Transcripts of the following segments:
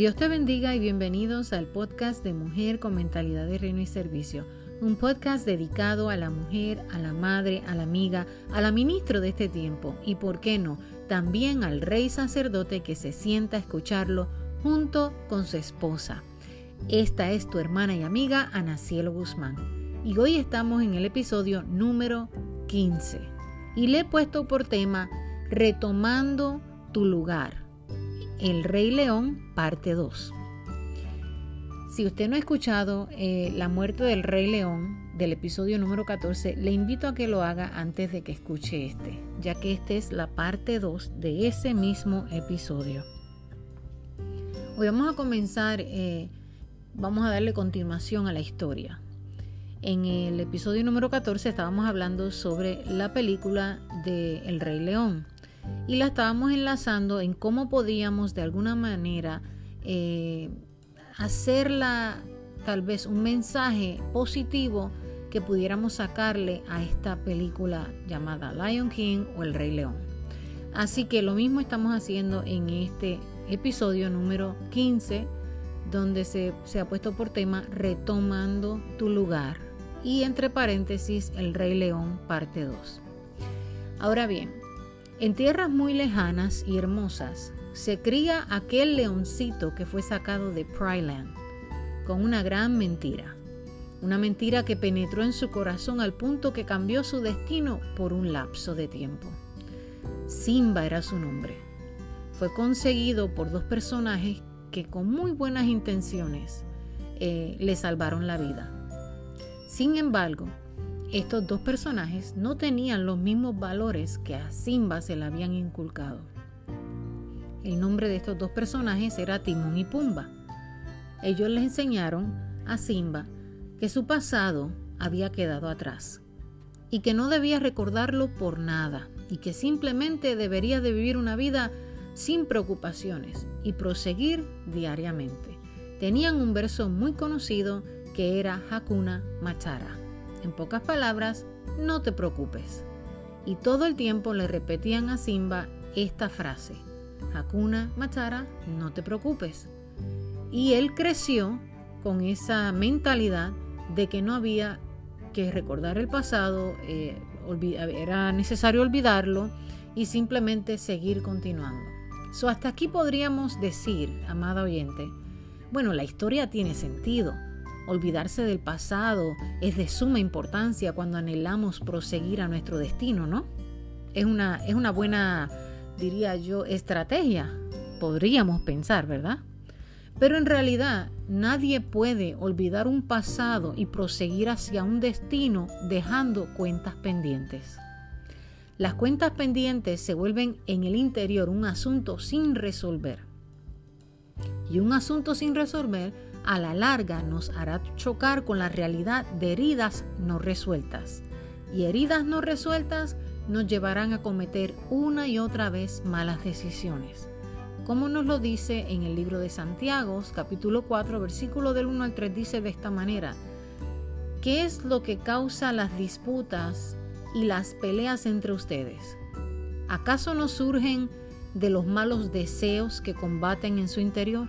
Dios te bendiga y bienvenidos al podcast de Mujer con Mentalidad de Reino y Servicio, un podcast dedicado a la mujer, a la madre, a la amiga, a la ministro de este tiempo y, por qué no, también al rey sacerdote que se sienta a escucharlo junto con su esposa. Esta es tu hermana y amiga Ana Cielo Guzmán. Y hoy estamos en el episodio número 15 y le he puesto por tema Retomando tu lugar el Rey León, parte 2. Si usted no ha escuchado eh, La muerte del Rey León del episodio número 14, le invito a que lo haga antes de que escuche este, ya que esta es la parte 2 de ese mismo episodio. Hoy vamos a comenzar, eh, vamos a darle continuación a la historia. En el episodio número 14 estábamos hablando sobre la película de El Rey León y la estábamos enlazando en cómo podíamos de alguna manera eh, hacerla tal vez un mensaje positivo que pudiéramos sacarle a esta película llamada Lion King o El Rey León. Así que lo mismo estamos haciendo en este episodio número 15, donde se, se ha puesto por tema Retomando tu lugar y entre paréntesis El Rey León parte 2. Ahora bien, en tierras muy lejanas y hermosas se cría aquel leoncito que fue sacado de Pryland con una gran mentira. Una mentira que penetró en su corazón al punto que cambió su destino por un lapso de tiempo. Simba era su nombre. Fue conseguido por dos personajes que con muy buenas intenciones eh, le salvaron la vida. Sin embargo, estos dos personajes no tenían los mismos valores que a Simba se le habían inculcado. El nombre de estos dos personajes era Timón y Pumba. Ellos le enseñaron a Simba que su pasado había quedado atrás y que no debía recordarlo por nada y que simplemente debería de vivir una vida sin preocupaciones y proseguir diariamente. Tenían un verso muy conocido que era Hakuna Machara. En pocas palabras, no te preocupes. Y todo el tiempo le repetían a Simba esta frase, Hakuna Matara, no te preocupes. Y él creció con esa mentalidad de que no había que recordar el pasado, eh, era necesario olvidarlo y simplemente seguir continuando. So, hasta aquí podríamos decir, amada oyente, bueno, la historia tiene sentido Olvidarse del pasado es de suma importancia cuando anhelamos proseguir a nuestro destino, ¿no? Es una, es una buena, diría yo, estrategia. Podríamos pensar, ¿verdad? Pero en realidad nadie puede olvidar un pasado y proseguir hacia un destino dejando cuentas pendientes. Las cuentas pendientes se vuelven en el interior un asunto sin resolver. Y un asunto sin resolver a la larga nos hará chocar con la realidad de heridas no resueltas. Y heridas no resueltas nos llevarán a cometer una y otra vez malas decisiones. Como nos lo dice en el libro de Santiago, capítulo 4, versículo del 1 al 3, dice de esta manera, ¿qué es lo que causa las disputas y las peleas entre ustedes? ¿Acaso no surgen de los malos deseos que combaten en su interior?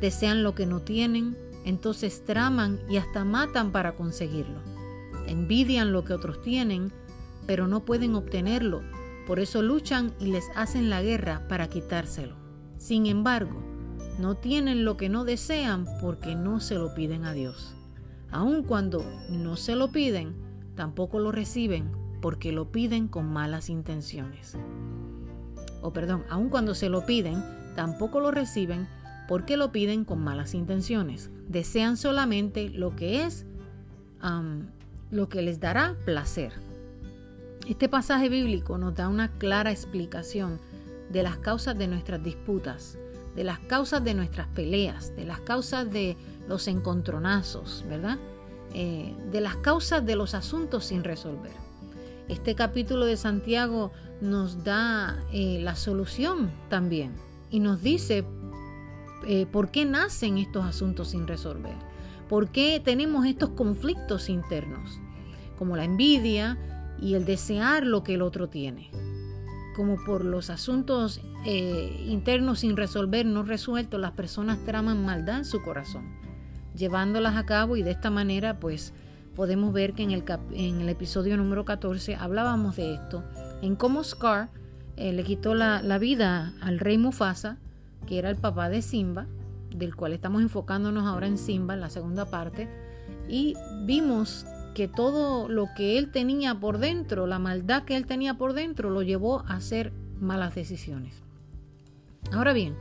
Desean lo que no tienen, entonces traman y hasta matan para conseguirlo. Envidian lo que otros tienen, pero no pueden obtenerlo, por eso luchan y les hacen la guerra para quitárselo. Sin embargo, no tienen lo que no desean porque no se lo piden a Dios. Aun cuando no se lo piden, tampoco lo reciben porque lo piden con malas intenciones. O perdón, aun cuando se lo piden, tampoco lo reciben porque lo piden con malas intenciones. Desean solamente lo que es lo que les dará placer. Este pasaje bíblico nos da una clara explicación de las causas de nuestras disputas, de las causas de nuestras peleas, de las causas de los encontronazos, ¿verdad? Eh, de las causas de los asuntos sin resolver. Este capítulo de Santiago nos da eh, la solución también y nos dice eh, por qué nacen estos asuntos sin resolver, por qué tenemos estos conflictos internos, como la envidia y el desear lo que el otro tiene. como por los asuntos eh, internos sin resolver, no resueltos, las personas traman maldad en su corazón, llevándolas a cabo y de esta manera pues podemos ver que en el, episodio número 14 hablábamos de esto, en cómo Scar eh, le quitó la vida al rey Mufasa, que era el papá de Simba, del cual estamos enfocándonos ahora en Simba, en la segunda parte, y vimos que todo lo que él tenía por dentro, la maldad que él tenía por dentro, lo llevó a hacer malas decisiones. Ahora bien,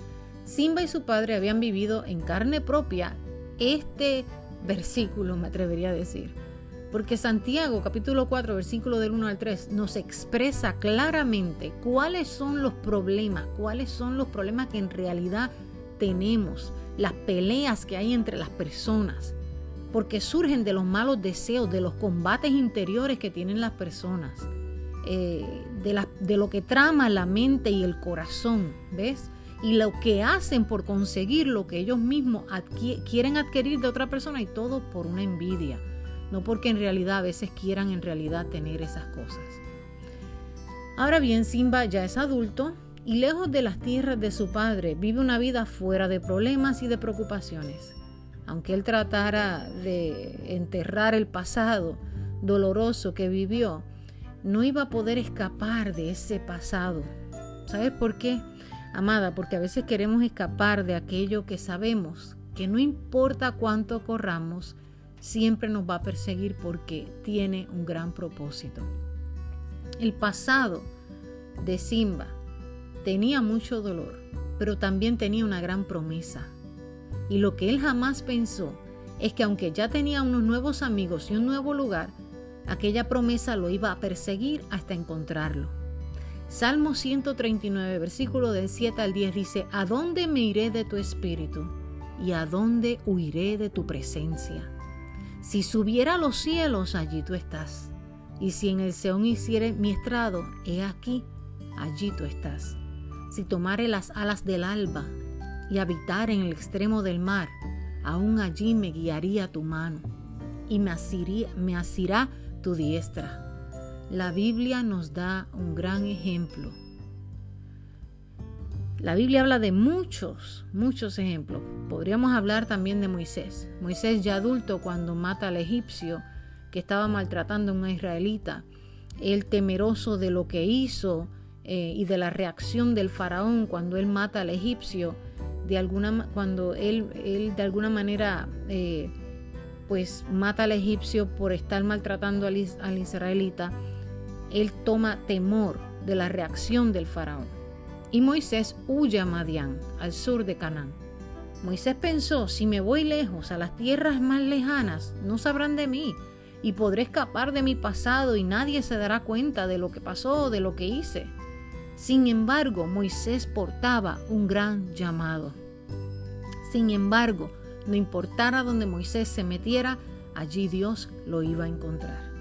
Simba y su padre habían vivido en carne propia este versículo, me atrevería a decir. Porque Santiago capítulo 4 versículo del 1 al 3 nos expresa claramente cuáles son los problemas, cuáles son los problemas que en realidad tenemos, las peleas que hay entre las personas porque surgen de los malos deseos, de los combates interiores que tienen las personas, eh, de, de lo que trama la mente y el corazón, ¿ves? Y lo que hacen por conseguir lo que ellos mismos quieren adquirir de otra persona y todo por una envidia, no porque en realidad a veces quieran en realidad tener esas cosas. Ahora bien, Simba ya es adulto y lejos de las tierras de su padre vive una vida fuera de problemas y de preocupaciones aunque él tratara de enterrar el pasado doloroso que vivió, no iba a poder escapar de ese pasado. ¿Sabes por qué? Amada, porque a veces queremos escapar de aquello que sabemos, que no importa cuánto corramos, siempre nos va a perseguir porque tiene un gran propósito. El pasado de Simba tenía mucho dolor, pero también tenía una gran promesa. Y lo que él jamás pensó es que aunque ya tenía unos nuevos amigos y un nuevo lugar, aquella promesa lo iba a perseguir hasta encontrarlo. Salmo 139, versículo del 7 al 10 dice, ¿A dónde me iré de tu espíritu? ¿Y a dónde huiré de tu presencia? Si subiera a los cielos, allí tú estás. Y si en el Seón hiciere mi estrado, he aquí, allí tú estás. Si tomare las alas del alba, y habitar en el extremo del mar, aún allí me guiaría tu mano y me, me asirá tu diestra. La Biblia nos da un gran ejemplo. La Biblia habla de muchos, muchos ejemplos. Podríamos hablar también de Moisés. Moisés ya adulto cuando mata al egipcio que estaba maltratando a una israelita. Él temeroso de lo que hizo eh, y de la reacción del faraón cuando él mata al egipcio de alguna cuando él, él de manera eh, pues mata al egipcio por estar maltratando al, al israelita, él toma temor de la reacción del faraón. Y Moisés huye a Madián, al sur de Canaán. Moisés pensó, si me voy lejos, a las tierras más lejanas, no sabrán de mí y podré escapar de mi pasado y nadie se dará cuenta de lo que pasó, de lo que hice. Sin embargo, Moisés portaba un gran llamado. Sin embargo, no importara donde Moisés se metiera, allí Dios lo iba a encontrar.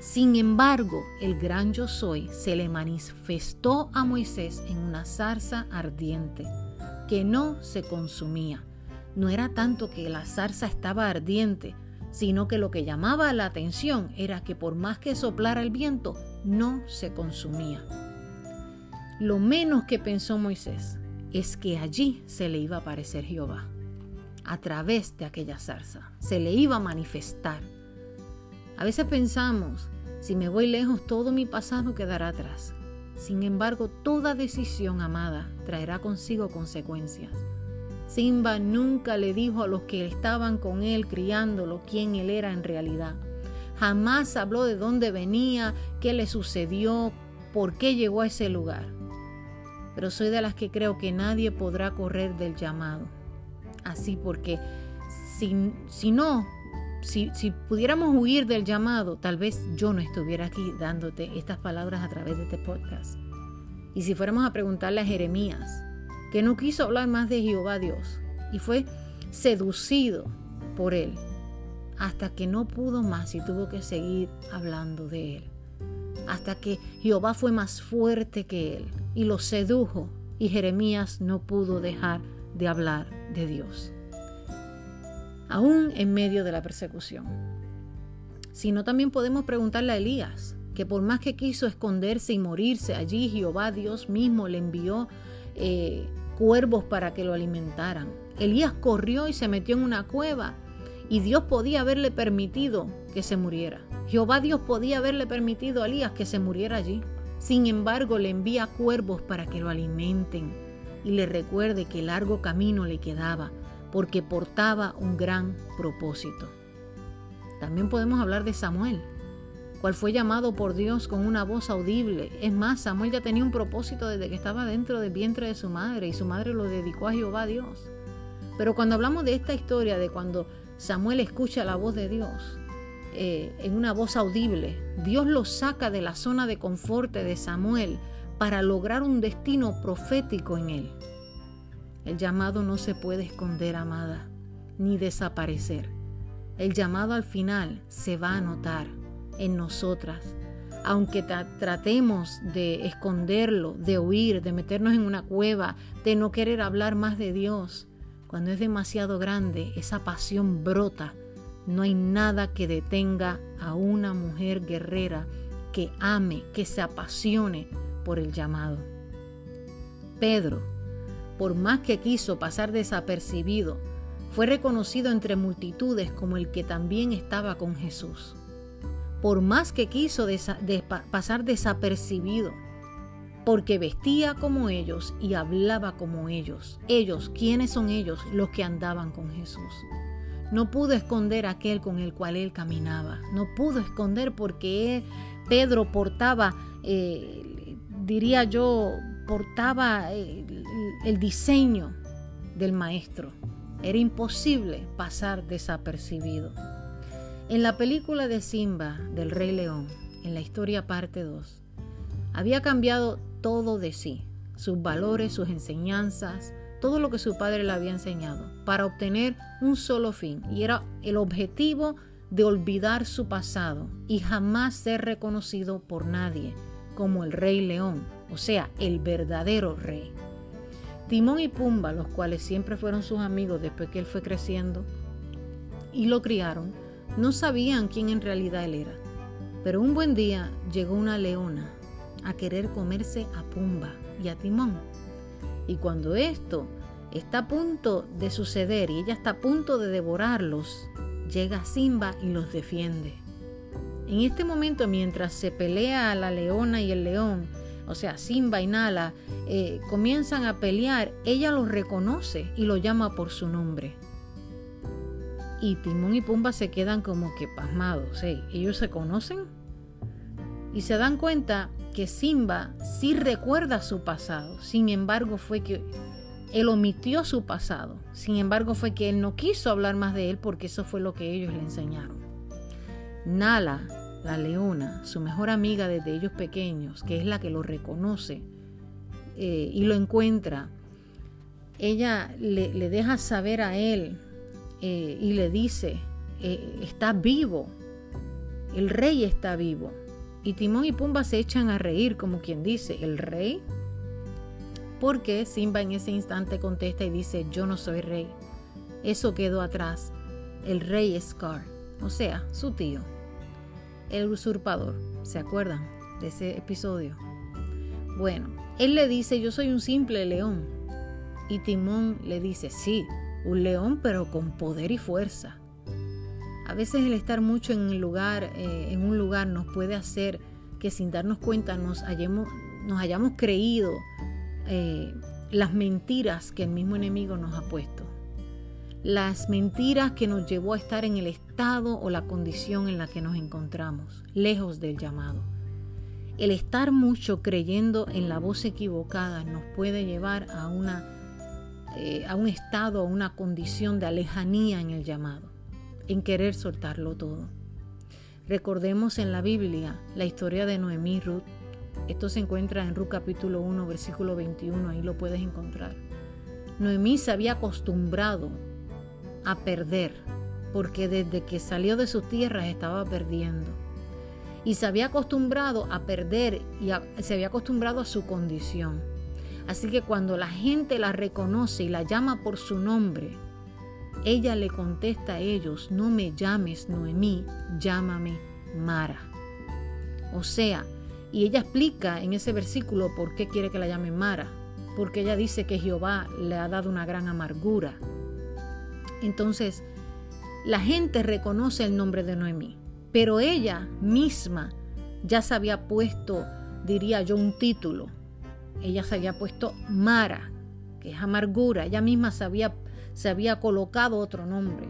Sin embargo, el gran yo soy se le manifestó a Moisés en una zarza ardiente que no se consumía. No era tanto que la zarza estaba ardiente, sino que lo que llamaba la atención era que por más que soplara el viento, no se consumía. Lo menos que pensó Moisés es que allí se le iba a aparecer Jehová, a través de aquella zarza, se le iba a manifestar. A veces pensamos, si me voy lejos, todo mi pasado quedará atrás. Sin embargo, toda decisión amada traerá consigo consecuencias. Simba nunca le dijo a los que estaban con él criándolo quién él era en realidad. Jamás habló de dónde venía, qué le sucedió, por qué llegó a ese lugar pero soy de las que creo que nadie podrá correr del llamado. Así porque si, si no, si, pudiéramos huir del llamado, tal vez yo no estuviera aquí dándote estas palabras a través de este podcast. Y si fuéramos a preguntarle a Jeremías, que no quiso hablar más de Jehová Dios y fue seducido por él hasta que no pudo más y tuvo que seguir hablando de él hasta que Jehová fue más fuerte que él y lo sedujo y Jeremías no pudo dejar de hablar de Dios. Aún en medio de la persecución. Sino también podemos preguntarle a Elías. que por más que quiso esconderse y morirse, allí Jehová Dios mismo le envió eh, cuervos para que lo alimentaran. Elías corrió y se metió en una cueva y Dios podía haberle permitido que se muriera. Jehová Dios podía haberle permitido a Elías que se muriera allí. Sin embargo, le envía cuervos para que lo alimenten y le recuerde que largo camino le quedaba, porque portaba un gran propósito. También podemos hablar de Samuel, cual fue llamado por Dios con una voz audible. Es más, Samuel ya tenía un propósito desde que estaba dentro del vientre de su madre y su madre lo dedicó a Jehová Dios. Pero cuando hablamos de esta historia, de cuando Samuel escucha la voz de Dios, eh, en una voz audible, Dios lo saca de la zona de confort de Samuel para lograr un destino profético en él. El llamado no se puede esconder, amada, ni desaparecer. El llamado al final se va a notar en nosotras. Aunque tratemos de esconderlo, de huir, de meternos en una cueva, de no querer hablar más de Dios, cuando es demasiado grande, esa pasión brota. No hay nada que detenga a una mujer guerrera que ame, que se apasione por el llamado. Pedro, por más que quiso pasar desapercibido, fue reconocido entre multitudes como el que también estaba con Jesús por más que quiso pasar desapercibido, porque vestía como ellos y hablaba como ellos. Ellos, ¿quiénes son ellos? Los que andaban con Jesús. No pudo esconder aquel con el cual él caminaba. No pudo esconder porque Pedro portaba, eh, diría yo, portaba eh, el diseño del maestro. Era imposible pasar desapercibido. En la película de Simba del Rey León, en la historia parte 2, había cambiado todo de sí, sus valores, sus enseñanzas, todo lo que su padre le había enseñado, para obtener un solo fin, y era el objetivo de olvidar su pasado y jamás ser reconocido por nadie como el Rey León, o sea, el verdadero rey. Timón y Pumba, los cuales siempre fueron sus amigos después que él fue creciendo y lo criaron, no sabían quién en realidad él era. Pero un buen día llegó una leona a querer comerse a Pumba y a Timón. Y cuando esto está a punto de suceder y ella está a punto de devorarlos, llega Simba y los defiende. En este momento, mientras se pelea a la leona y el león, o sea, Simba y Nala, eh, comienzan a pelear, ella los reconoce y lo llama por su nombre y Timón y Pumba se quedan como que pasmados. Ellos se conocen y se dan cuenta que Simba sí recuerda su pasado. Sin embargo, fue que él omitió su pasado. Sin embargo, fue que él no quiso hablar más de él porque eso fue lo que ellos le enseñaron. Nala, la leona, su mejor amiga desde ellos pequeños, que es la que lo reconoce eh, y lo encuentra, ella le, deja saber a él eh, y le dice, eh, está vivo, el rey está vivo. Y Timón y Pumba se echan a reír como quien dice, ¿el rey? Porque Simba en ese instante contesta y dice, yo no soy rey. Eso quedó atrás. El rey es Scar, o sea, su tío. El usurpador. ¿Se acuerdan de ese episodio? Bueno, él le dice, yo soy un simple león. Y Timón le dice, sí, un león pero con poder y fuerza. A veces el estar mucho en, lugar, eh, en un lugar nos puede hacer que sin darnos cuenta nos hayamos, nos hayamos creído eh, las mentiras que el mismo enemigo nos ha puesto. Las mentiras que nos llevó a estar en el estado o la condición en la que nos encontramos, lejos del llamado. El estar mucho creyendo en la voz equivocada nos puede llevar a una eh, a un estado, a una condición de alejanía en el llamado, en querer soltarlo todo. Recordemos en la Biblia la historia de Noemí y Ruth. Esto se encuentra en Ruth capítulo 1, versículo 21, ahí lo puedes encontrar. Noemí se había acostumbrado a perder, porque desde que salió de sus tierras estaba perdiendo. Y se había acostumbrado a perder y se había acostumbrado a su condición. Así que cuando la gente la reconoce y la llama por su nombre, ella le contesta a ellos, no me llames Noemí, llámame Mara. O sea, y ella explica en ese versículo por qué quiere que la llamen Mara, porque ella dice que Jehová le ha dado una gran amargura. Entonces, la gente reconoce el nombre de Noemí, pero ella misma ya se había puesto, diría yo, un título. Ella se había puesto Mara, que es amargura. Ella misma se había, se había colocado otro nombre.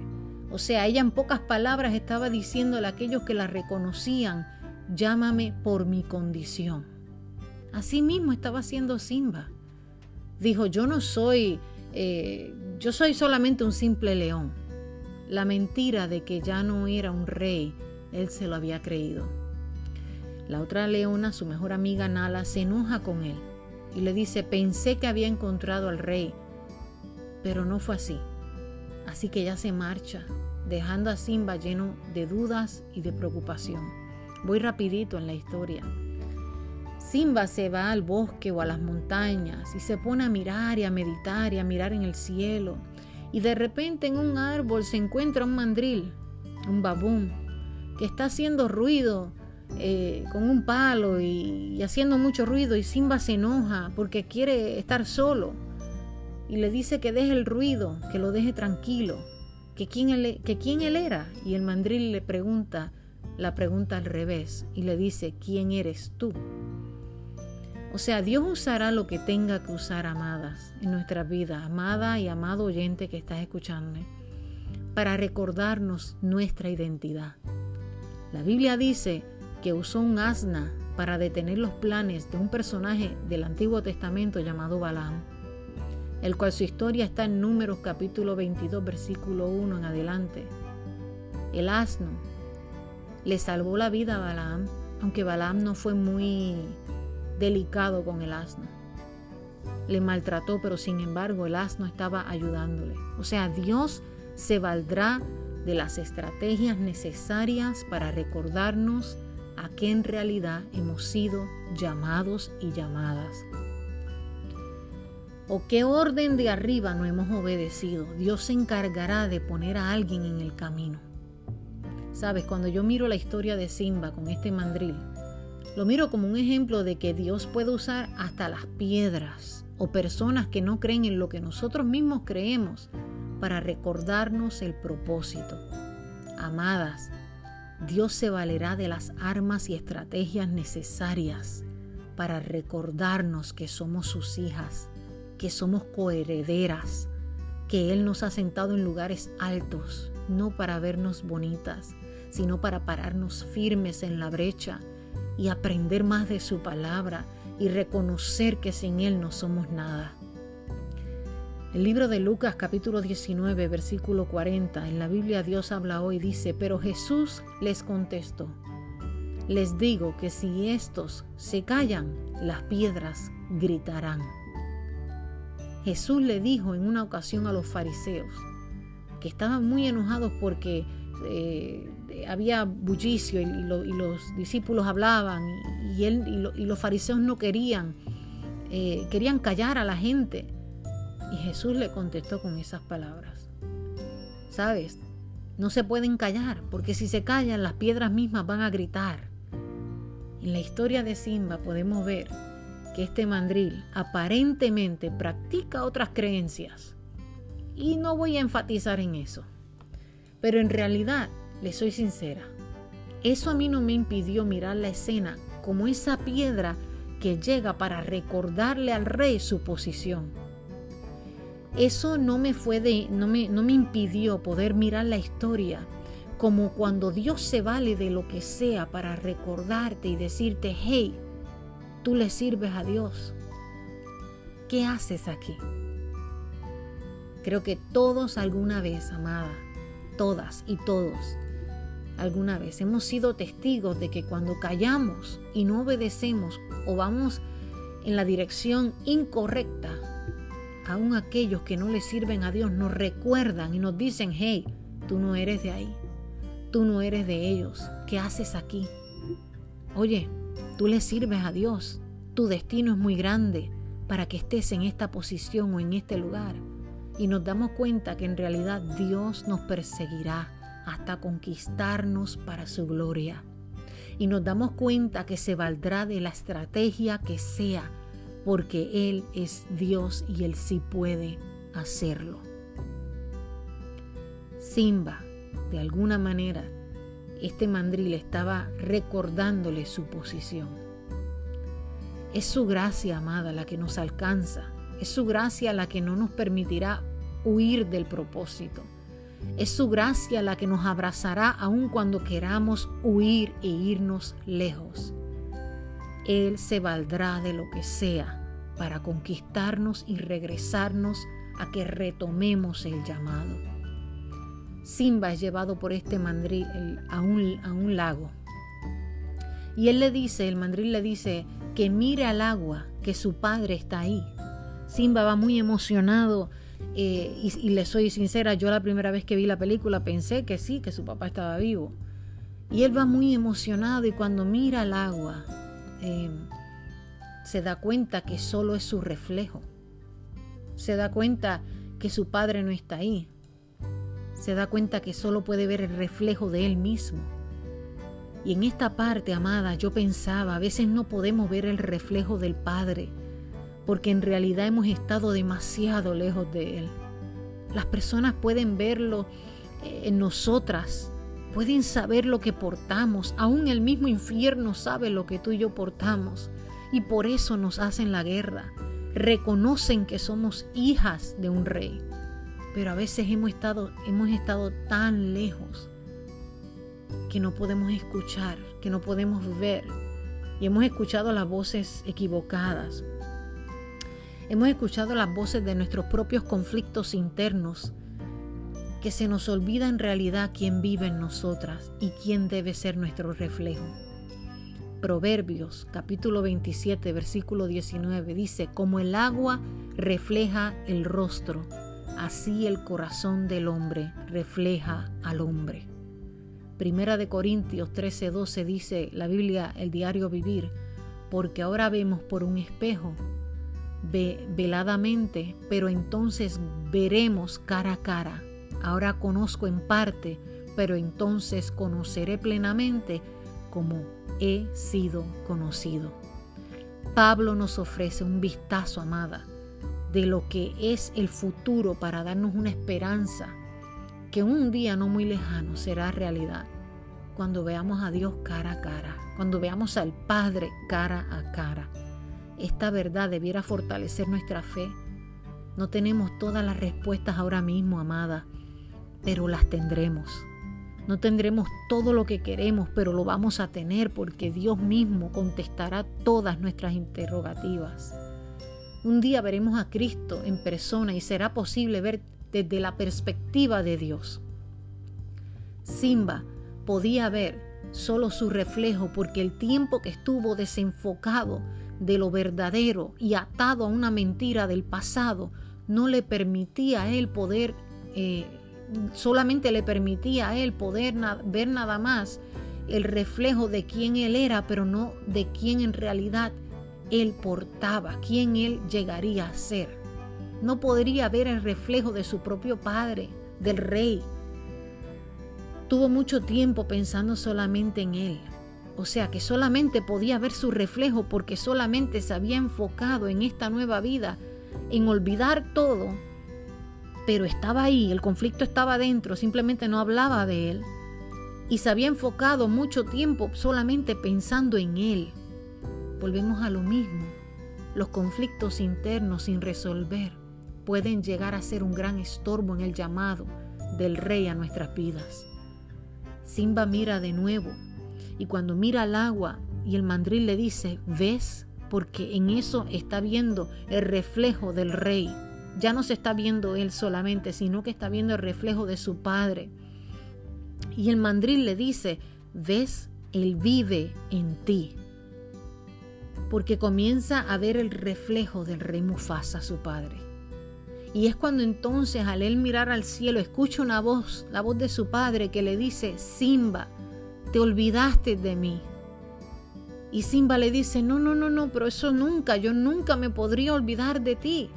O sea, ella en pocas palabras estaba diciéndole a aquellos que la reconocían, llámame por mi condición. Así mismo estaba haciendo Simba. Dijo, yo no soy, eh, yo soy solamente un simple león. La mentira de que ya no era un rey, él se lo había creído. La otra leona, su mejor amiga Nala, se enoja con él y le dice, pensé que había encontrado al rey, pero no fue así. Así que ella se marcha, dejando a Simba lleno de dudas y de preocupación. Voy rapidito en la historia. Simba se va al bosque o a las montañas y se pone a mirar y a meditar y a mirar en el cielo. Y de repente en un árbol se encuentra un mandril, un babún, que está haciendo ruido eh, con un palo y, haciendo mucho ruido y Simba se enoja porque quiere estar solo y le dice que deje el ruido, que lo deje tranquilo, que quién él, que quién él era. Y el mandril le pregunta la pregunta al revés y le dice, ¿quién eres tú? O sea, Dios usará lo que tenga que usar, amadas, en nuestra vida, amada y amado oyente que estás escuchándome, para recordarnos nuestra identidad. La Biblia dice que usó un asna para detener los planes de un personaje del Antiguo Testamento llamado Balaam, el cual su historia está en Números capítulo 22, versículo 1 en adelante. El asno le salvó la vida a Balaam, aunque Balaam no fue muy delicado con el asno. Le maltrató, pero sin embargo el asno estaba ayudándole. O sea, Dios se valdrá de las estrategias necesarias para recordarnos a qué en realidad hemos sido llamados y llamadas. ¿O qué orden de arriba no hemos obedecido? Dios se encargará de poner a alguien en el camino. Sabes, cuando yo miro la historia de Simba con este mandril, lo miro como un ejemplo de que Dios puede usar hasta las piedras o personas que no creen en lo que nosotros mismos creemos para recordarnos el propósito. Amadas, Dios se valerá de las armas y estrategias necesarias para recordarnos que somos sus hijas, que somos coherederas, que Él nos ha sentado en lugares altos, no para vernos bonitas, sino para pararnos firmes en la brecha y aprender más de su palabra y reconocer que sin Él no somos nada. El libro de Lucas capítulo 19 versículo 40 en la Biblia Dios habla hoy dice, pero Jesús les contestó, les digo que si estos se callan, las piedras gritarán. Jesús le dijo en una ocasión a los fariseos, que estaban muy enojados porque eh, había bullicio y, los discípulos hablaban y, él, y, los fariseos no querían, eh, querían callar a la gente y Jesús le contestó con esas palabras. ¿Sabes? No se pueden callar, porque si se callan las piedras mismas van a gritar. En la historia de Simba podemos ver que este mandril aparentemente practica otras creencias. Y no voy a enfatizar en eso. Pero en realidad, le soy sincera, eso a mí no me impidió mirar la escena como esa piedra que llega para recordarle al rey su posición eso no me fue de, no me, no me impidió poder mirar la historia como cuando Dios se vale de lo que sea para recordarte y decirte, hey, tú le sirves a Dios. ¿Qué haces aquí? Creo que todos alguna vez, amada, todas y todos, alguna vez. Hemos sido testigos de que cuando callamos y no obedecemos o vamos en la dirección incorrecta, aún aquellos que no le sirven a Dios nos recuerdan y nos dicen, hey, tú no eres de ahí, tú no eres de ellos, ¿qué haces aquí? Oye, tú le sirves a Dios, tu destino es muy grande para que estés en esta posición o en este lugar. Y nos damos cuenta que en realidad Dios nos perseguirá hasta conquistarnos para su gloria. y nos damos cuenta que se valdrá de la estrategia que sea, porque Él es Dios y Él sí puede hacerlo. Simba, de alguna manera, este mandril estaba recordándole su posición. Es su gracia, amada, la que nos alcanza. Es su gracia la que no nos permitirá huir del propósito. Es su gracia la que nos abrazará aun cuando queramos huir e irnos lejos. Él se valdrá de lo que sea para conquistarnos y regresarnos a que retomemos el llamado. Simba es llevado por este mandril a un, a un lago. Y él le dice, el mandril le dice, que mire al agua, que su padre está ahí. Simba va muy emocionado eh, y, le soy sincera, yo la primera vez que vi la película pensé que sí, que su papá estaba vivo. Y él va muy emocionado y cuando mira al agua eh, se da cuenta que solo es su reflejo. Se da cuenta que su padre no está ahí. Se da cuenta que solo puede ver el reflejo de él mismo. Y en esta parte, amada, yo pensaba, a veces no podemos ver el reflejo del Padre, porque en realidad hemos estado demasiado lejos de Él. Las personas pueden verlo eh, en nosotras, pueden saber lo que portamos, aún el mismo infierno sabe lo que tú y yo portamos, y por eso nos hacen la guerra. Reconocen que somos hijas de un rey, pero a veces hemos estado, hemos estado tan lejos que no podemos escuchar, que no podemos ver. Y hemos escuchado las voces equivocadas. Hemos escuchado las voces de nuestros propios conflictos internos, que se nos olvida en realidad quién vive en nosotras y quién debe ser nuestro reflejo. Proverbios capítulo 27 versículo 19 dice, como el agua refleja el rostro, así el corazón del hombre refleja al hombre. Primera de Corintios 13:12 dice la Biblia, el diario vivir, porque ahora vemos por un espejo veladamente, pero entonces veremos cara a cara. Ahora conozco en parte, pero entonces conoceré plenamente como he sido conocido. Pablo nos ofrece un vistazo, amada, de lo que es el futuro para darnos una esperanza que un día no muy lejano será realidad cuando veamos a Dios cara a cara, cuando veamos al Padre cara a cara. Esta verdad debiera fortalecer nuestra fe. No tenemos todas las respuestas ahora mismo, amada, pero las tendremos. No tendremos todo lo que queremos, pero lo vamos a tener porque Dios mismo contestará todas nuestras interrogativas. Un día veremos a Cristo en persona y será posible ver desde la perspectiva de Dios. Simba podía ver solo su reflejo porque el tiempo que estuvo desenfocado de lo verdadero y atado a una mentira del pasado no le permitía a él poder, eh, solamente le permitía a él poder ver nada más el reflejo de quién él era, pero no de quién en realidad él portaba, quién él llegaría a ser no podría ver el reflejo de su propio padre, del rey. Tuvo mucho tiempo pensando solamente en él. O sea que solamente podía ver su reflejo porque solamente se había enfocado en esta nueva vida, en olvidar todo. Pero estaba ahí, el conflicto estaba dentro, simplemente no hablaba de él. Y se había enfocado mucho tiempo solamente pensando en él. Volvemos a lo mismo, los conflictos internos sin resolver pueden llegar a ser un gran estorbo en el llamado del rey a nuestras vidas. Simba mira de nuevo y cuando mira al agua y el mandril le dice, ¿ves? Porque en eso está viendo el reflejo del rey. Ya no se está viendo él solamente, sino que está viendo el reflejo de su padre. Y el mandril le dice, ¿ves? Él vive en ti. Porque comienza a ver el reflejo del rey Mufasa, su padre. Y es cuando entonces al él mirar al cielo escucha una voz, la voz de su padre que le dice, Simba, te olvidaste de mí. Y Simba le dice, no, no, no, no, pero eso nunca, yo nunca me podría olvidar de ti.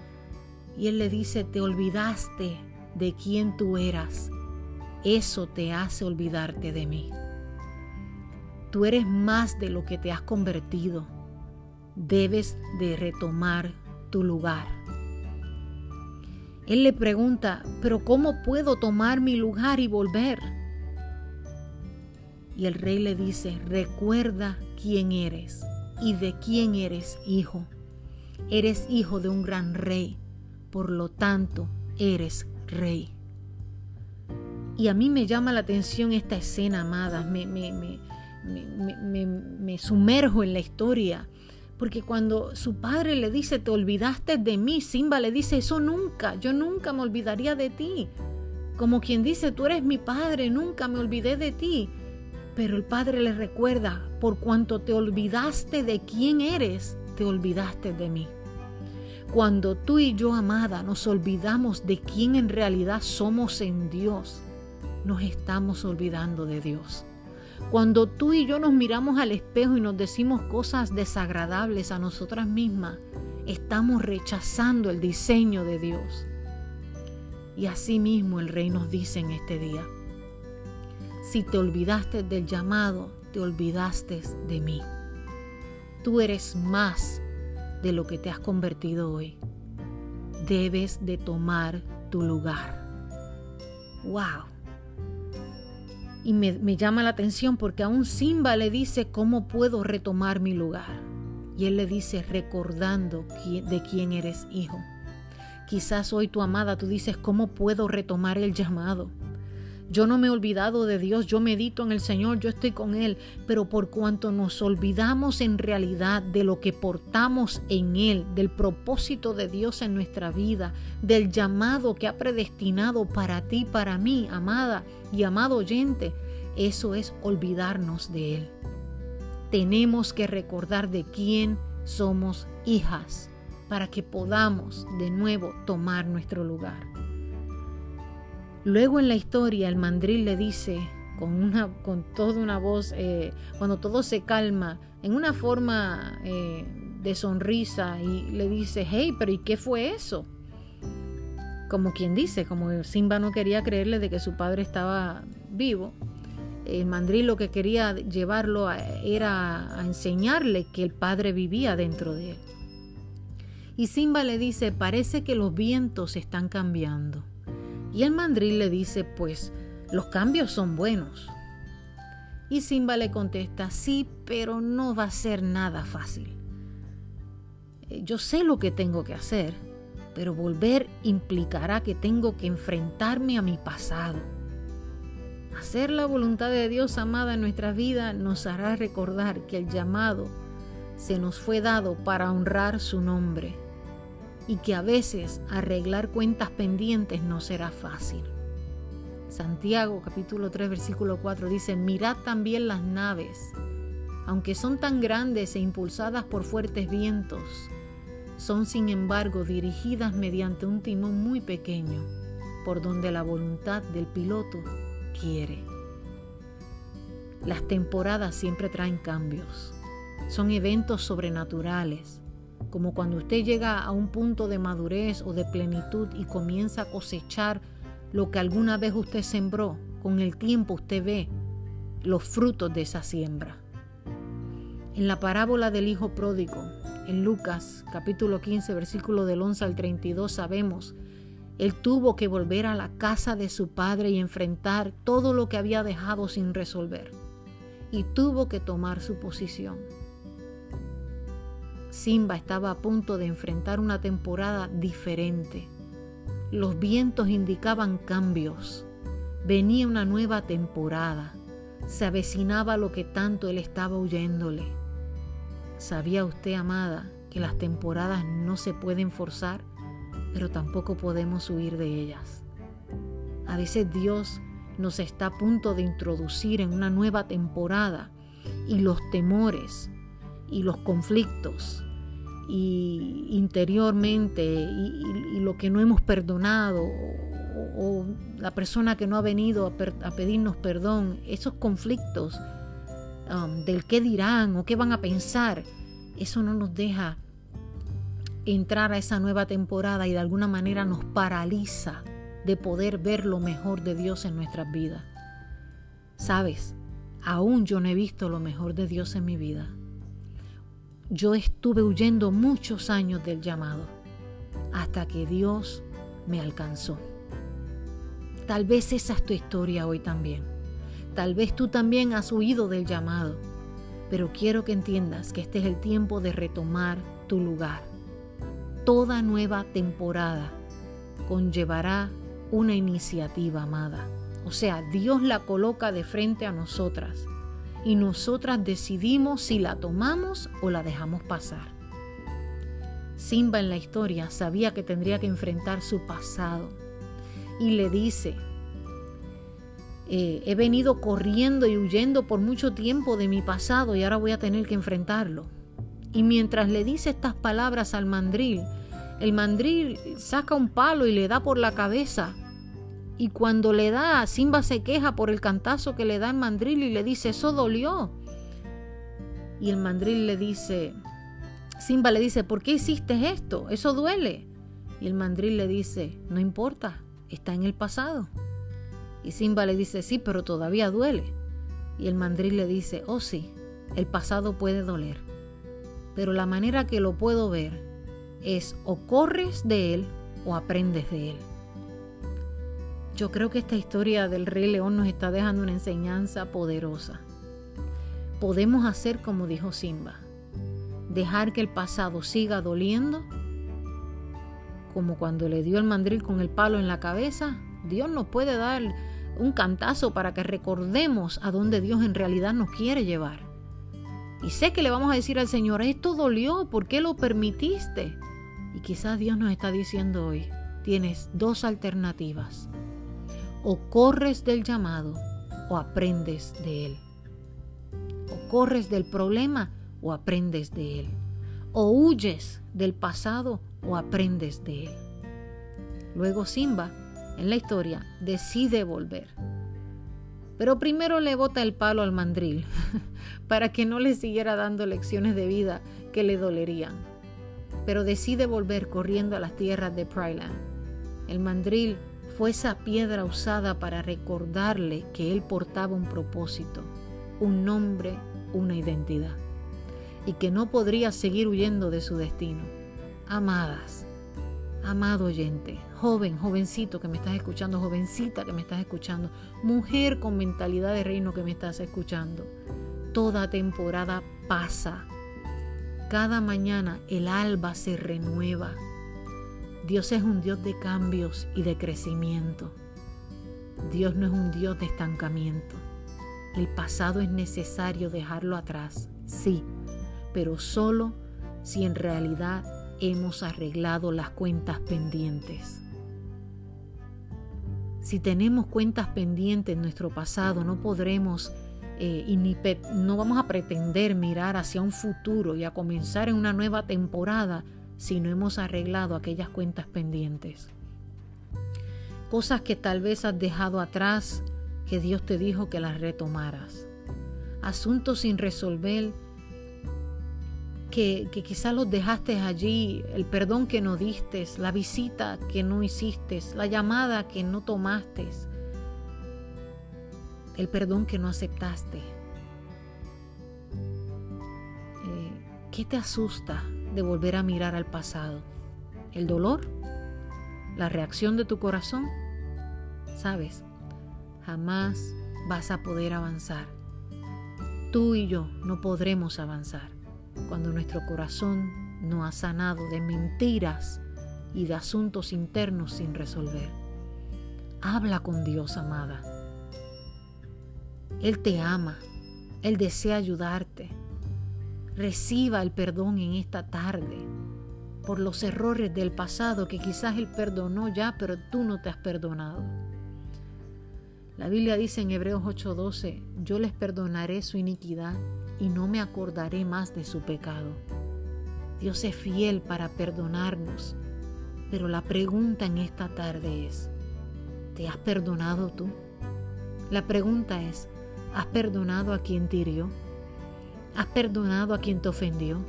Y él le dice, te olvidaste de quién tú eras. Eso te hace olvidarte de mí. Tú eres más de lo que te has convertido. Debes de retomar tu lugar. Él le pregunta, pero ¿cómo puedo tomar mi lugar y volver? Y el rey le dice, recuerda quién eres y de quién eres hijo. Eres hijo de un gran rey, por lo tanto eres rey. Y a mí me llama la atención esta escena, amada. Me, me, me, me, sumerjo en la historia. Porque cuando su padre le dice, te olvidaste de mí, Simba le dice, eso nunca, yo nunca me olvidaría de ti. Como quien dice, tú eres mi padre, nunca me olvidé de ti. Pero el padre le recuerda, por cuanto te olvidaste de quién eres, te olvidaste de mí. Cuando tú y yo, amada, nos olvidamos de quién en realidad somos en Dios, nos estamos olvidando de Dios. Cuando tú y yo nos miramos al espejo y nos decimos cosas desagradables a nosotras mismas, estamos rechazando el diseño de Dios. Y así mismo el rey nos dice en este día, si te olvidaste del llamado, te olvidaste de mí. Tú eres más de lo que te has convertido hoy. Debes de tomar tu lugar. ¡Wow! Y me, llama la atención porque aún Simba le dice, ¿cómo puedo retomar mi lugar? Y él le dice, recordando de quién eres hijo. Quizás hoy tu amada, tú dices, ¿cómo puedo retomar el llamado? Yo no me he olvidado de Dios, yo medito en el Señor, yo estoy con Él, pero por cuanto nos olvidamos en realidad de lo que portamos en Él, del propósito de Dios en nuestra vida, del llamado que ha predestinado para ti, para mí, amada y amado oyente, eso es olvidarnos de Él. Tenemos que recordar de quién somos hijas para que podamos de nuevo tomar nuestro lugar. Luego en la historia el mandril le dice con, una, con toda una voz, eh, cuando todo se calma, en una forma eh, de sonrisa y le dice, hey, pero ¿y qué fue eso? Como quien dice, como Simba no quería creerle de que su padre estaba vivo, el mandril lo que quería llevarlo era a enseñarle que el padre vivía dentro de él. Y Simba le dice, parece que los vientos están cambiando. Y el mandril le dice, pues los cambios son buenos. Y Simba le contesta, sí, pero no va a ser nada fácil. Eh, yo sé lo que tengo que hacer, pero volver implicará que tengo que enfrentarme a mi pasado. Hacer la voluntad de Dios amada en nuestra vida nos hará recordar que el llamado se nos fue dado para honrar su nombre y que a veces arreglar cuentas pendientes no será fácil. Santiago capítulo 3 versículo 4 dice, mirad también las naves, aunque son tan grandes e impulsadas por fuertes vientos, son sin embargo dirigidas mediante un timón muy pequeño, por donde la voluntad del piloto quiere. Las temporadas siempre traen cambios, son eventos sobrenaturales como cuando usted llega a un punto de madurez o de plenitud y comienza a cosechar lo que alguna vez usted sembró, con el tiempo usted ve los frutos de esa siembra. En la parábola del Hijo Pródigo, en Lucas capítulo 15, versículo del 11 al 32, sabemos, él tuvo que volver a la casa de su padre y enfrentar todo lo que había dejado sin resolver. Y tuvo que tomar su posición. Simba estaba a punto de enfrentar una temporada diferente. Los vientos indicaban cambios. Venía una nueva temporada. Se avecinaba lo que tanto él estaba huyéndole. ¿Sabía usted, amada, que las temporadas no se pueden forzar, pero tampoco podemos huir de ellas? A veces Dios nos está a punto de introducir en una nueva temporada y los temores, y los conflictos y interiormente y, lo que no hemos perdonado o, la persona que no ha venido a, pedirnos perdón, esos conflictos um, del qué dirán o qué van a pensar, eso no nos deja entrar a esa nueva temporada y de alguna manera nos paraliza de poder ver lo mejor de Dios en nuestras vidas. Sabes, aún yo no he visto lo mejor de Dios en mi vida. Yo estuve huyendo muchos años del llamado hasta que Dios me alcanzó. Tal vez esa es tu historia hoy también. Tal vez tú también has huido del llamado, pero quiero que entiendas que este es el tiempo de retomar tu lugar. Toda nueva temporada conllevará una iniciativa amada. O sea, Dios la coloca de frente a nosotras y nosotras decidimos si la tomamos o la dejamos pasar. Simba en la historia sabía que tendría que enfrentar su pasado y le dice, eh, he venido corriendo y huyendo por mucho tiempo de mi pasado y ahora voy a tener que enfrentarlo. Y mientras le dice estas palabras al mandril, el mandril saca un palo y le da por la cabeza. Y cuando le da, Simba se queja por el cantazo que le da el mandril y le dice, eso dolió. Y el mandril le dice, Simba le dice, ¿por qué hiciste esto? Eso duele. Y el mandril le dice, no importa, está en el pasado. Y Simba le dice, sí, pero todavía duele. Y el mandril le dice, oh sí, el pasado puede doler. Pero la manera que lo puedo ver es o corres de él o aprendes de él. Yo creo que esta historia del rey león nos está dejando una enseñanza poderosa. Podemos hacer como dijo Simba, dejar que el pasado siga doliendo, como cuando le dio el mandril con el palo en la cabeza, Dios nos puede dar un cantazo para que recordemos a dónde Dios en realidad nos quiere llevar. Y sé que le vamos a decir al Señor, esto dolió, ¿por qué lo permitiste? Y quizás Dios nos está diciendo hoy, tienes dos alternativas. O corres del llamado o aprendes de él. O corres del problema o aprendes de él. O huyes del pasado o aprendes de él. Luego Simba, en la historia, decide volver. Pero primero le bota el palo al mandril para que no le siguiera dando lecciones de vida que le dolerían. Pero decide volver corriendo a las tierras de Pryland. El mandril fue esa piedra usada para recordarle que él portaba un propósito, un nombre, una identidad y que no podría seguir huyendo de su destino. Amadas, amado oyente, joven, jovencito que me estás escuchando, jovencita que me estás escuchando, mujer con mentalidad de reino que me estás escuchando, toda temporada pasa. Cada mañana el alba se renueva. Dios es un Dios de cambios y de crecimiento. Dios no es un Dios de estancamiento. El pasado es necesario dejarlo atrás, sí, pero solo si en realidad hemos arreglado las cuentas pendientes. Si tenemos cuentas pendientes en nuestro pasado, no podremos eh, y ni no vamos a pretender mirar hacia un futuro y a comenzar en una nueva temporada si no hemos arreglado aquellas cuentas pendientes. Cosas que tal vez has dejado atrás, que Dios te dijo que las retomaras. Asuntos sin resolver que, quizás los dejaste allí, el perdón que no diste, la visita que no hiciste, la llamada que no tomaste, el perdón que no aceptaste. Eh, ¿Qué te asusta de volver a mirar al pasado? ¿El dolor? ¿La reacción de tu corazón? Sabes, jamás vas a poder avanzar. Tú y yo no podremos avanzar cuando nuestro corazón no ha sanado de mentiras y de asuntos internos sin resolver. Habla con Dios, amada. Él te ama, Él desea ayudarte. Reciba el perdón en esta tarde por los errores del pasado que quizás Él perdonó ya, pero tú no te has perdonado. La Biblia dice en Hebreos 8:12, yo les perdonaré su iniquidad y no me acordaré más de su pecado. Dios es fiel para perdonarnos, pero la pregunta en esta tarde es, ¿te has perdonado tú? La pregunta es, ¿has perdonado a quien te hirió? ¿Has perdonado a quien te ofendió?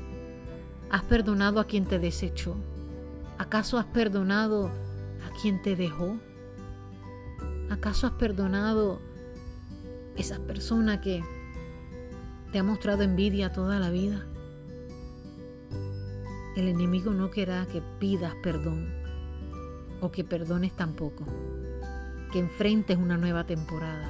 ¿Has perdonado a quien te desechó? ¿Acaso has perdonado a quien te dejó? ¿Acaso has perdonado esa persona que ¿Te ha mostrado envidia toda la vida? El enemigo no querrá que pidas perdón o que perdones tampoco, que enfrentes una nueva temporada.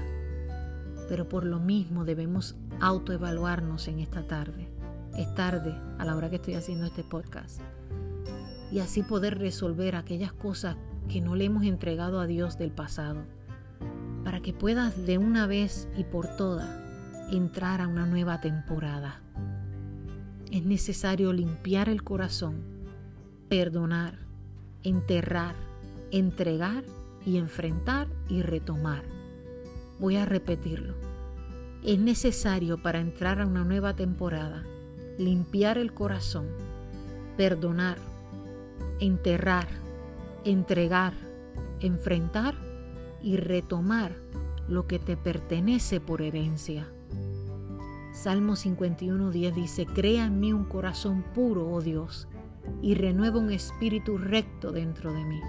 Pero por lo mismo debemos autoevaluarnos en esta tarde. Es tarde a la hora que estoy haciendo este podcast. Y así poder resolver aquellas cosas que no le hemos entregado a Dios del pasado. Para que puedas de una vez y por todas entrar a una nueva temporada. Es necesario limpiar el corazón, perdonar, enterrar, entregar y enfrentar y retomar. Voy a repetirlo. Es necesario para entrar a una nueva temporada limpiar el corazón, perdonar, enterrar, entregar, enfrentar y retomar lo que te pertenece por herencia. Salmo 51.10 dice, Crea en mí un corazón puro, oh Dios, y renueva un espíritu recto dentro de mí.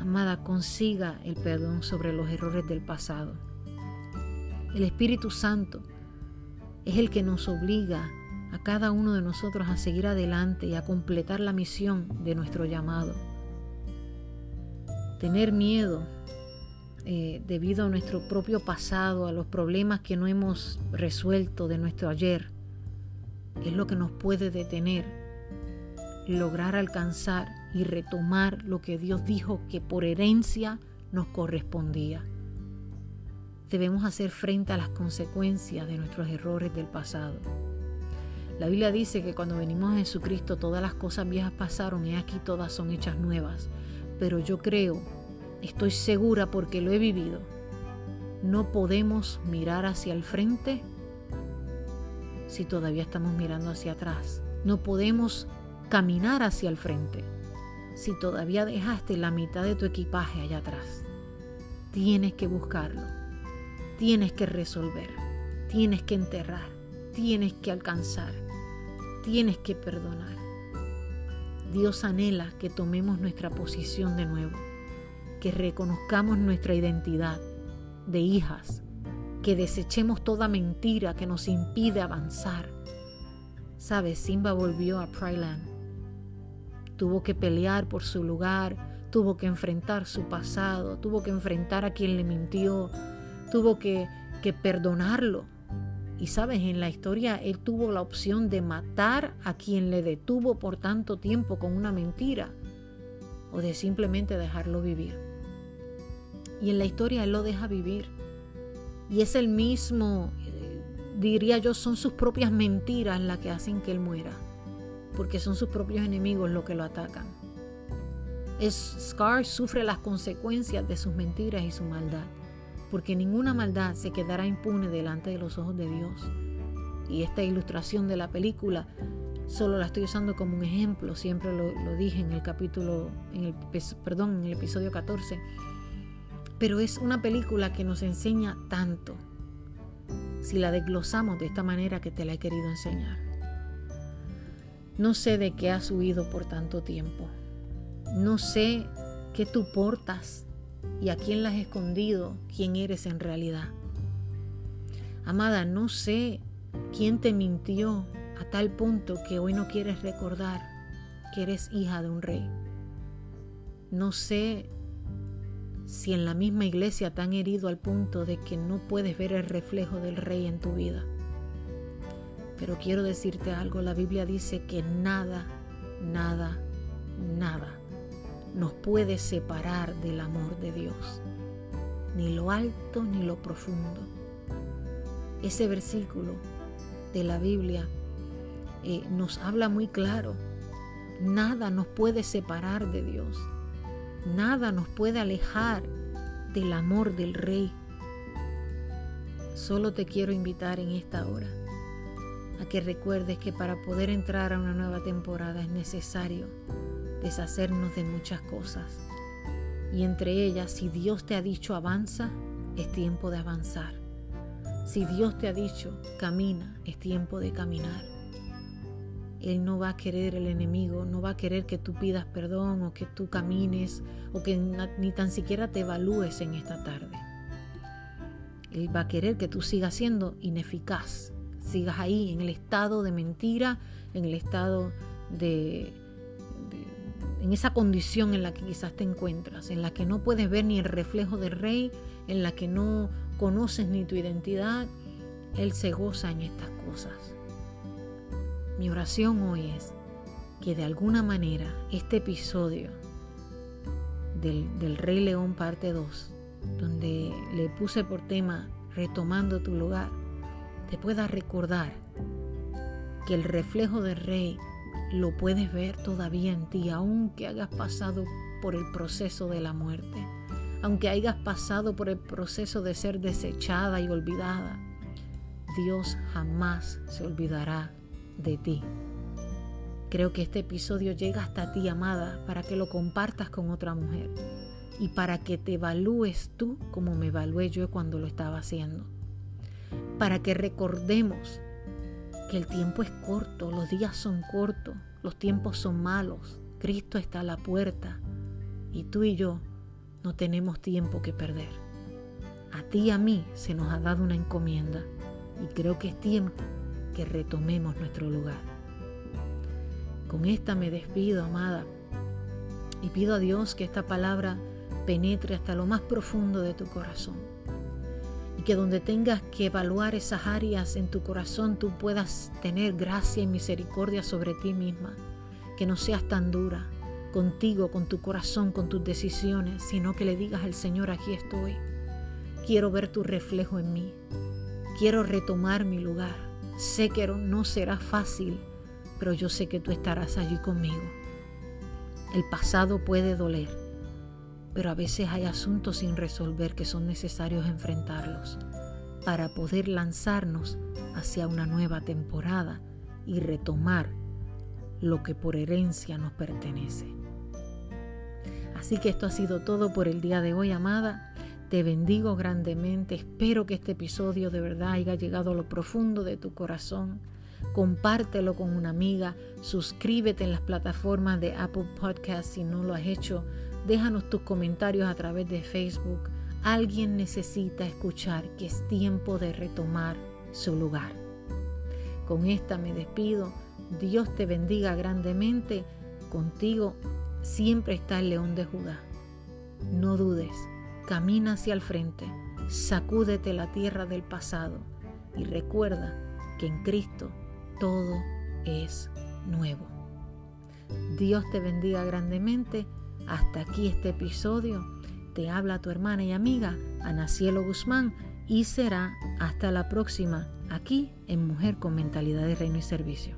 Amada, consiga el perdón sobre los errores del pasado. El Espíritu Santo es el que nos obliga a cada uno de nosotros a seguir adelante y a completar la misión de nuestro llamado. Tener miedo eh, debido a nuestro propio pasado, a los problemas que no hemos resuelto de nuestro ayer, es lo que nos puede detener, lograr alcanzar y retomar lo que Dios dijo que por herencia nos correspondía. Debemos hacer frente a las consecuencias de nuestros errores del pasado. La Biblia dice que cuando venimos a Jesucristo todas las cosas viejas pasaron y aquí todas son hechas nuevas. Pero yo creo estoy segura porque lo he vivido, no podemos mirar hacia el frente si todavía estamos mirando hacia atrás. No podemos caminar hacia el frente si todavía dejaste la mitad de tu equipaje allá atrás. Tienes que buscarlo, tienes que resolver, tienes que enterrar, tienes que alcanzar, tienes que perdonar. Dios anhela que tomemos nuestra posición de nuevo que reconozcamos nuestra identidad de hijas, que desechemos toda mentira que nos impide avanzar. Sabes, Simba volvió a Pryland. Tuvo que pelear por su lugar, tuvo que enfrentar su pasado, tuvo que enfrentar a quien le mintió, tuvo que, que perdonarlo. Y sabes, en la historia él tuvo la opción de matar a quien le detuvo por tanto tiempo con una mentira o de simplemente dejarlo vivir. Y en la historia Él lo deja vivir. Y es el mismo, eh, diría yo, son sus propias mentiras las que hacen que Él muera. Porque son sus propios enemigos los que lo atacan. Scar sufre las consecuencias de sus mentiras y su maldad. Porque ninguna maldad se quedará impune delante de los ojos de Dios. Y esta ilustración de la película solo la estoy usando como un ejemplo, siempre lo, lo dije en el capítulo, en el, perdón, en el episodio 14 pero es una película que nos enseña tanto si la desglosamos de esta manera que te la he querido enseñar. No sé de qué has huido por tanto tiempo. No sé qué tú portas y a quién la has escondido, quién eres en realidad. Amada, no sé quién te mintió a tal punto que hoy no quieres recordar que eres hija de un rey. No sé si en la misma iglesia te han herido al punto de que no puedes ver el reflejo del rey en tu vida. Pero quiero decirte algo, la Biblia dice que nada, nada, nada nos puede separar del amor de Dios, ni lo alto ni lo profundo. Ese versículo de la Biblia eh, nos habla muy claro, nada nos puede separar de Dios. Nada nos puede alejar del amor del Rey. Solo te quiero invitar en esta hora a que recuerdes que para poder entrar a una nueva temporada es necesario deshacernos de muchas cosas. Y entre ellas, si Dios te ha dicho avanza, es tiempo de avanzar. Si Dios te ha dicho camina, es tiempo de caminar. Él no va a querer el enemigo, no va a querer que tú pidas perdón o que tú camines o que ni tan siquiera te evalúes en esta tarde. Él va a querer que tú sigas siendo ineficaz, sigas ahí en el estado de mentira, en el estado de, en esa condición en la que quizás te encuentras, en la que no puedes ver ni el reflejo del rey, en la que no conoces ni tu identidad, Él se goza en estas cosas. Mi oración hoy es que de alguna manera este episodio del, del Rey León parte 2, donde le puse por tema retomando tu lugar, te pueda recordar que el reflejo del Rey lo puedes ver todavía en ti, aunque hayas pasado por el proceso de la muerte, aunque hayas pasado por el proceso de ser desechada y olvidada. Dios jamás se olvidará de ti. Creo que este episodio llega hasta ti, amada, para que lo compartas con otra mujer y para que te evalúes tú como me evalué yo cuando lo estaba haciendo. Para que recordemos que el tiempo es corto, los días son cortos, los tiempos son malos, Cristo está a la puerta y tú y yo no tenemos tiempo que perder. A ti y a mí se nos ha dado una encomienda y creo que es tiempo que retomemos nuestro lugar. Con esta me despido, amada, y pido a Dios que esta palabra penetre hasta lo más profundo de tu corazón y que donde tengas que evaluar esas áreas en tu corazón tú puedas tener gracia y misericordia sobre ti misma, que no seas tan dura contigo, con tu corazón, con tus decisiones, sino que le digas al Señor, aquí estoy, quiero ver tu reflejo en mí, quiero retomar mi lugar, sé que no será fácil, pero yo sé que tú estarás allí conmigo. El pasado puede doler, pero a veces hay asuntos sin resolver que son necesarios enfrentarlos para poder lanzarnos hacia una nueva temporada y retomar lo que por herencia nos pertenece. Así que esto ha sido todo por el día de hoy, amada. Te bendigo grandemente. Espero que este episodio de verdad haya llegado a lo profundo de tu corazón. Compártelo con una amiga. Suscríbete en las plataformas de Apple Podcast si no lo has hecho Déjanos tus comentarios a través de Facebook. Alguien necesita escuchar que es tiempo de retomar su lugar. Con esta me despido. Dios te bendiga grandemente. Contigo siempre está el león de Judá. No dudes, camina hacia el frente, sacúdete la tierra del pasado y recuerda que en Cristo todo es nuevo. Dios te bendiga grandemente hasta aquí este episodio. Te habla tu hermana y amiga Ana Cielo Guzmán y será hasta la próxima aquí en Mujer con Mentalidad de Reino y Servicio.